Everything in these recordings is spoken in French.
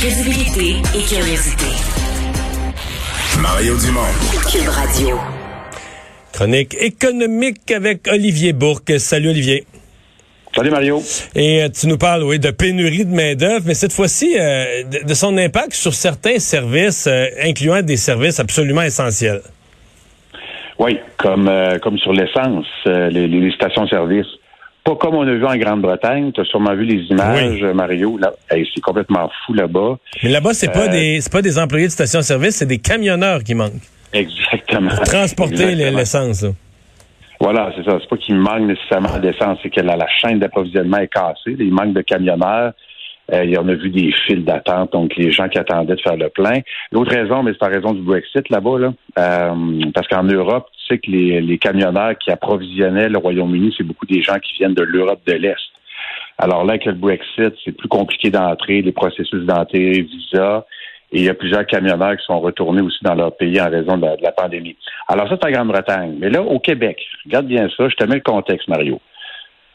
Crédibilité et curiosité. Mario Dumont. Cube Radio. Chronique économique avec Olivier Bourque. Salut Olivier. Salut Mario. Et euh, tu nous parles, oui, de pénurie de main-d'œuvre, mais cette fois-ci, euh, de, de son impact sur certains services, euh, incluant des services absolument essentiels. Oui, comme euh, comme sur l'essence, euh, les, les stations-service. Pas comme on a vu en Grande-Bretagne. Tu as sûrement vu les images, Oui. Mario. Là, Hey, c'est complètement fou là-bas. Mais là-bas, c'est pas Euh, des c'est pas des employés de station-service, c'est des camionneurs qui manquent. Exactement. Pour transporter l'essence. là. Voilà, c'est ça. C'est pas qu'il manque nécessairement d'essence, c'est que la, la chaîne d'approvisionnement est cassée. Il manque de camionneurs. Euh, il y en a vu des files d'attente, donc les gens qui attendaient de faire le plein. L'autre raison, mais c'est en raison du Brexit là-bas, là, Euh, parce qu'en Europe, que les, les camionneurs qui approvisionnaient le Royaume-Uni, c'est beaucoup des gens qui viennent de l'Europe de l'Est. Alors là, avec le Brexit, c'est plus compliqué d'entrer, les processus d'entrée, visa, et il y a plusieurs camionneurs qui sont retournés aussi dans leur pays en raison de la, de la pandémie. Alors ça, c'est en Grande-Bretagne. Mais là, au Québec, regarde bien ça, je te mets le contexte, Mario.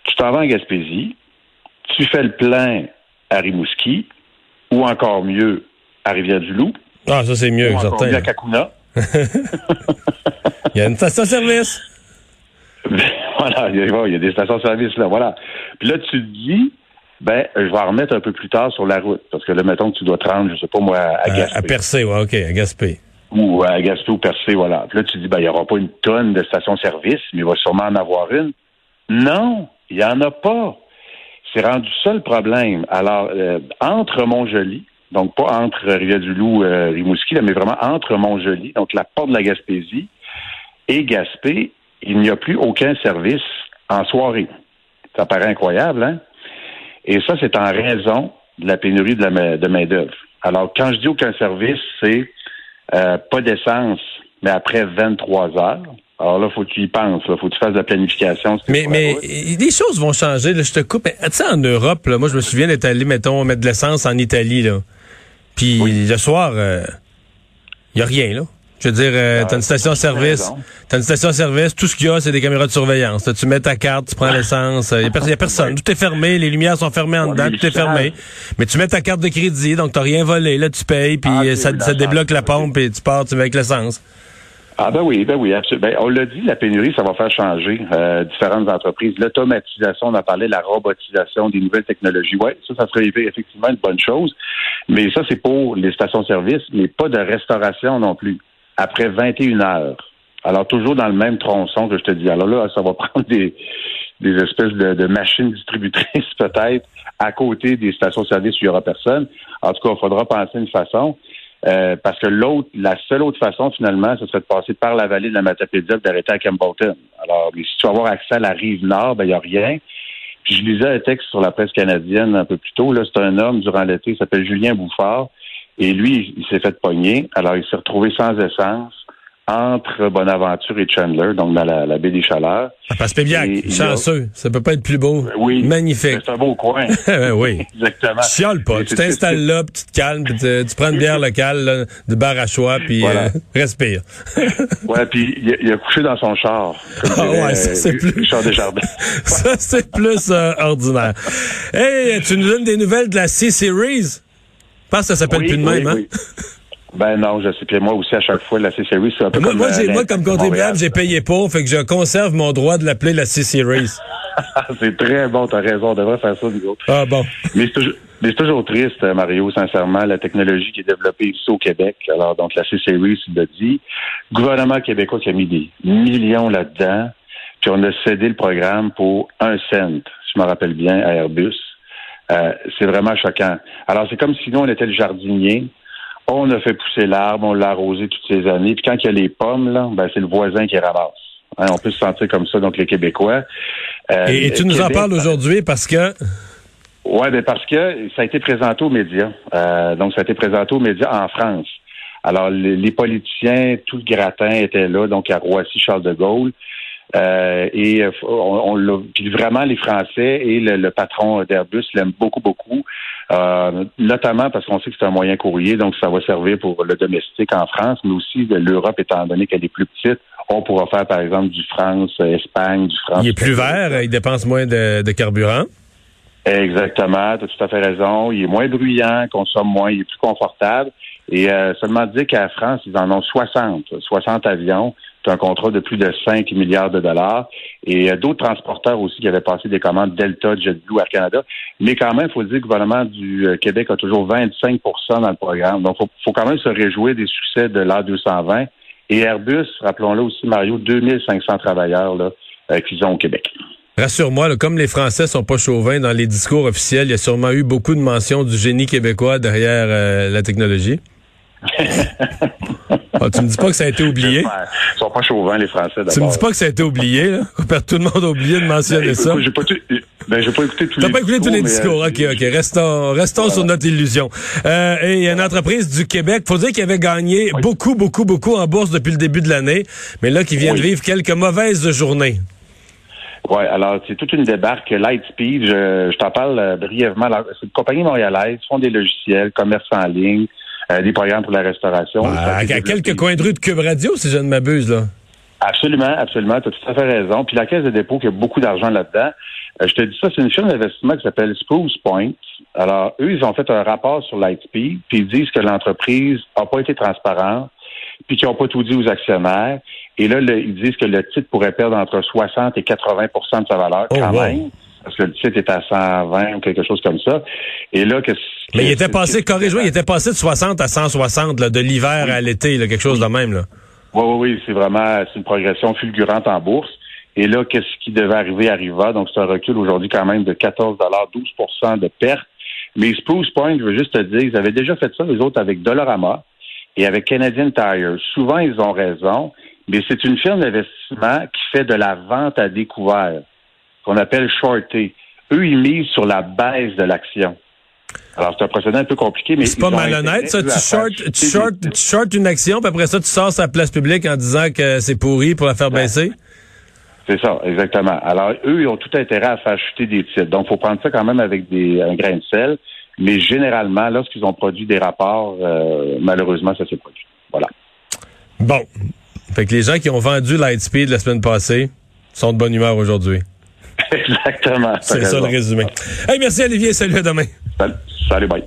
Tu t'en vas en Gaspésie, tu fais le plein à Rimouski, ou encore mieux, à Rivière-du-Loup, Ah, ça c'est mieux, ou encore certain. mieux à Kakuna. Il y a une station-service. voilà, il y, a, il y a des stations-service là, voilà. Puis là, tu te dis, ben, je vais en remettre un peu plus tard sur la route, parce que là, mettons que tu dois te rendre, je sais pas moi, à À, Gaspé. à Percé, ouais, OK, à Gaspé. ou à Gaspé ou Percé, voilà. Puis là, tu dis, ben, il n'y aura pas une tonne de stations-service, mais il va sûrement en avoir une. Non, il n'y en a pas. C'est rendu ça le problème. Alors, euh, entre Montjoli, donc pas entre Rivière-du-Loup euh, Rimouski, là, mais vraiment entre Montjoli, donc la porte de la Gaspésie, et Gaspé, il n'y a plus aucun service en soirée. Ça paraît incroyable, hein? Et ça, c'est en raison de la pénurie de, la de main-d'œuvre. Alors, quand je dis aucun service, c'est euh, pas d'essence, mais après 23 heures. Alors là, faut que tu y penses. Il faut que tu fasses de la planification. Mais, mais les choses vont changer. Là, je te coupe. Tu sais, en Europe, là, moi, je me souviens d'être allé, mettons, mettre de l'essence en Italie. Là. Puis le soir, il y a rien. là. Je veux dire, euh, Ah, t'as une station-service, t'as une station-service, tout ce qu'il y a, c'est des caméras de surveillance. Là, tu mets ta carte, tu prends l'essence, il y, a pers- y a personne, tout est fermé, les lumières sont fermées en dedans, tout est fermé. Mais tu mets ta carte de crédit, donc t'as rien volé, là, tu payes, puis Ah, euh, ça, ça débloque la pompe, et tu pars, tu vas avec l'essence. Ah ben oui, ben oui, absolument. Ben, on l'a dit, la pénurie, ça va faire changer euh, différentes entreprises. L'automatisation, on a parlé la robotisation, des nouvelles technologies. Oui, ça, ça serait effectivement une bonne chose. Mais ça, c'est pour les stations-service, mais pas de restauration non plus. Après 21 heures. Alors, toujours dans le même tronçon que je te dis. Alors là, ça va prendre des, des espèces de, de machines distributrices, peut-être, à côté des stations-service où il n'y aura personne. En tout cas, il faudra penser une façon. Euh, parce que l'autre, la seule autre façon, finalement, ce serait de passer par la vallée de la Matapédia d'arrêter à Campbellton. Alors, si tu veux avoir accès à la rive nord, ben, il n'y a rien. Puis je lisais un texte sur la presse canadienne un peu plus tôt. Là, c'est un homme durant l'été, il s'appelle Julien Bouffard. Et lui, il s'est fait pogner. Alors, il s'est retrouvé sans essence entre Bonaventure et Chandler, donc dans la, la baie des Chaleurs. Ah, parce que Pébiac, Et- et chanceux, ça peut pas être plus beau. Oui. Magnifique. C'est un beau coin. Ben oui. Exactement. Tu chiales pas. Tu t'installes là, puis tu te calmes, puis tu, tu prends une bière locale, là, du bar à choix, puis Voilà. euh, respire. Ouais, puis il, a- il a couché dans son char. Comme Ah dirait, ouais, ça, euh, c'est plus- Richard Desjardins. Ça, c'est plus euh, ordinaire. Hey, tu nous donnes des nouvelles de la C-Series? Je pense que ça s'appelle Oui, plus de même, oui, hein? Ben non, je sais. Puis moi aussi, à chaque fois, la C-Series, c'est un peu Moi, comme... moi, euh, j'ai, moi, l'Impact comme contribuable, j'ai payé pour, fait que je conserve mon droit de l'appeler la C-Series. c'est très bon, t'as raison, on devrait faire ça, autres. Ah bon. Mais c'est toujours, mais c'est toujours triste, euh, Mario, sincèrement, la technologie qui est développée ici au Québec. Alors, donc, la C-Series, l'a dit. Gouvernement québécois qui a mis des millions là-dedans, puis on a cédé le programme pour un cent, si je me rappelle bien, à Airbus. Euh, c'est vraiment choquant. Alors, c'est comme si nous, on était le jardinier. On a fait pousser l'arbre, on l'a arrosé toutes ces années. Puis quand il y a les pommes, là, ben, c'est le voisin qui ramasse. Hein, on peut se sentir comme ça, donc les Québécois. Euh, Et, et tu nous en parles aujourd'hui parce que... oui, ben parce que ça a été présenté aux médias. Euh, donc, ça a été présenté aux médias en France. Alors, les, les politiciens, tout le gratin était là, donc à Roissy, Charles de Gaulle. Euh, et euh, on, on l'a- puis vraiment, les Français et le, le patron d'Airbus l'aiment beaucoup, beaucoup. Euh, notamment parce qu'on sait que c'est un moyen courrier, donc ça va servir pour le domestique en France, mais aussi l'Europe, étant donné qu'elle est plus petite. On pourra faire, par exemple, du France, euh, Espagne, du France. Il est plus vert, il dépense moins de, de carburant. Exactement, tu as tout à fait raison. Il est moins bruyant, consomme moins, il est plus confortable. Et euh, seulement dire qu'à France, ils en ont 60, 60 avions. C'est un contrat de plus de 5 milliards de dollars. Et euh, d'autres transporteurs aussi qui avaient passé des commandes Delta, JetBlue, Air Canada. Mais quand même, il faut dire que le gouvernement du euh, Québec a toujours 25% dans le programme. Donc, il faut, quand même se réjouir des succès de l'A220. Et Airbus, rappelons-le aussi, Mario, 2500 travailleurs là, qu'ils ont au Québec. Rassure-moi, comme les Français sont pas chauvins dans les discours officiels, il y a sûrement eu beaucoup de mentions du génie québécois derrière la technologie. Ah, tu me dis pas que ça a été oublié? Ils sont pas chauvins, les Français, d'abord. Tu me dis pas que ça a été oublié, là? Tout le monde a oublié de mentionner ben, ça. J'ai pas, ben, pas écouté tous les discours. T'as pas écouté tous les discours. Euh, OK, OK. Restons, restons sur notre illusion. Euh, et il y a une entreprise du Québec, faut dire qu'il avait gagné beaucoup, beaucoup, beaucoup en bourse depuis le début de l'année, mais là, qui vient de vivre quelques mauvaises journées. Oui, alors c'est toute une débarque Lightspeed. Je, je t'en parle euh, brièvement. C'est une compagnie montréalaise, font des logiciels, commerce en ligne, euh, des programmes pour la restauration. à, quelques coins de rue de Cube Radio, si je ne m'abuse, là. Absolument, absolument. Tu as tout à fait raison. Puis la Caisse de dépôt qui a beaucoup d'argent là-dedans. Euh, je te dis ça, c'est une firme d'investissement qui s'appelle Spruce Point. Alors, eux, ils ont fait un rapport sur Lightspeed, puis ils disent que l'entreprise n'a pas été transparente, puis qu'ils n'ont pas tout dit aux actionnaires. Et là, ils disent que le titre pourrait perdre entre 60 et 80% de sa valeur oh, quand même parce que le titre est à 120 ou quelque chose comme ça. Et là, que Mais il était passé, corrige il était passé de 60 à 160, là, de l'hiver à l'été, quelque chose de même, là. Oui, oui, oui, c'est vraiment, c'est une progression fulgurante en bourse. Et là, qu'est-ce qui devait arriver arriva. Donc, c'est un recul aujourd'hui quand même de 14 12% de perte. Mais Spruce Point, je veux juste te dire, ils avaient déjà fait ça, les autres, avec Dollarama et avec Canadian Tire. Souvent, ils ont raison, mais c'est une firme d'investissement qui fait de la vente à découvert qu'on appelle shorter. Eux, ils misent sur la baisse de l'action. Alors, c'est un procédé un peu compliqué, mais... C'est pas malhonnête, ça. Tu short, tu, short, une action, puis après ça, tu sors sa place publique en disant que c'est pourri pour la faire baisser? C'est ça, exactement. Alors, eux, ils ont tout intérêt à faire chuter des titres. Donc, il faut prendre ça quand même avec des, un grain de sel. Mais généralement, lorsqu'ils ont produit des rapports, euh, malheureusement, ça s'est produit. Voilà. Bon. Fait que les gens qui ont vendu Lightspeed la semaine passée sont de bonne humeur aujourd'hui. Exactement. C'est ça le résumé. Hey, merci Olivier, salut à demain. Salut, salut bye.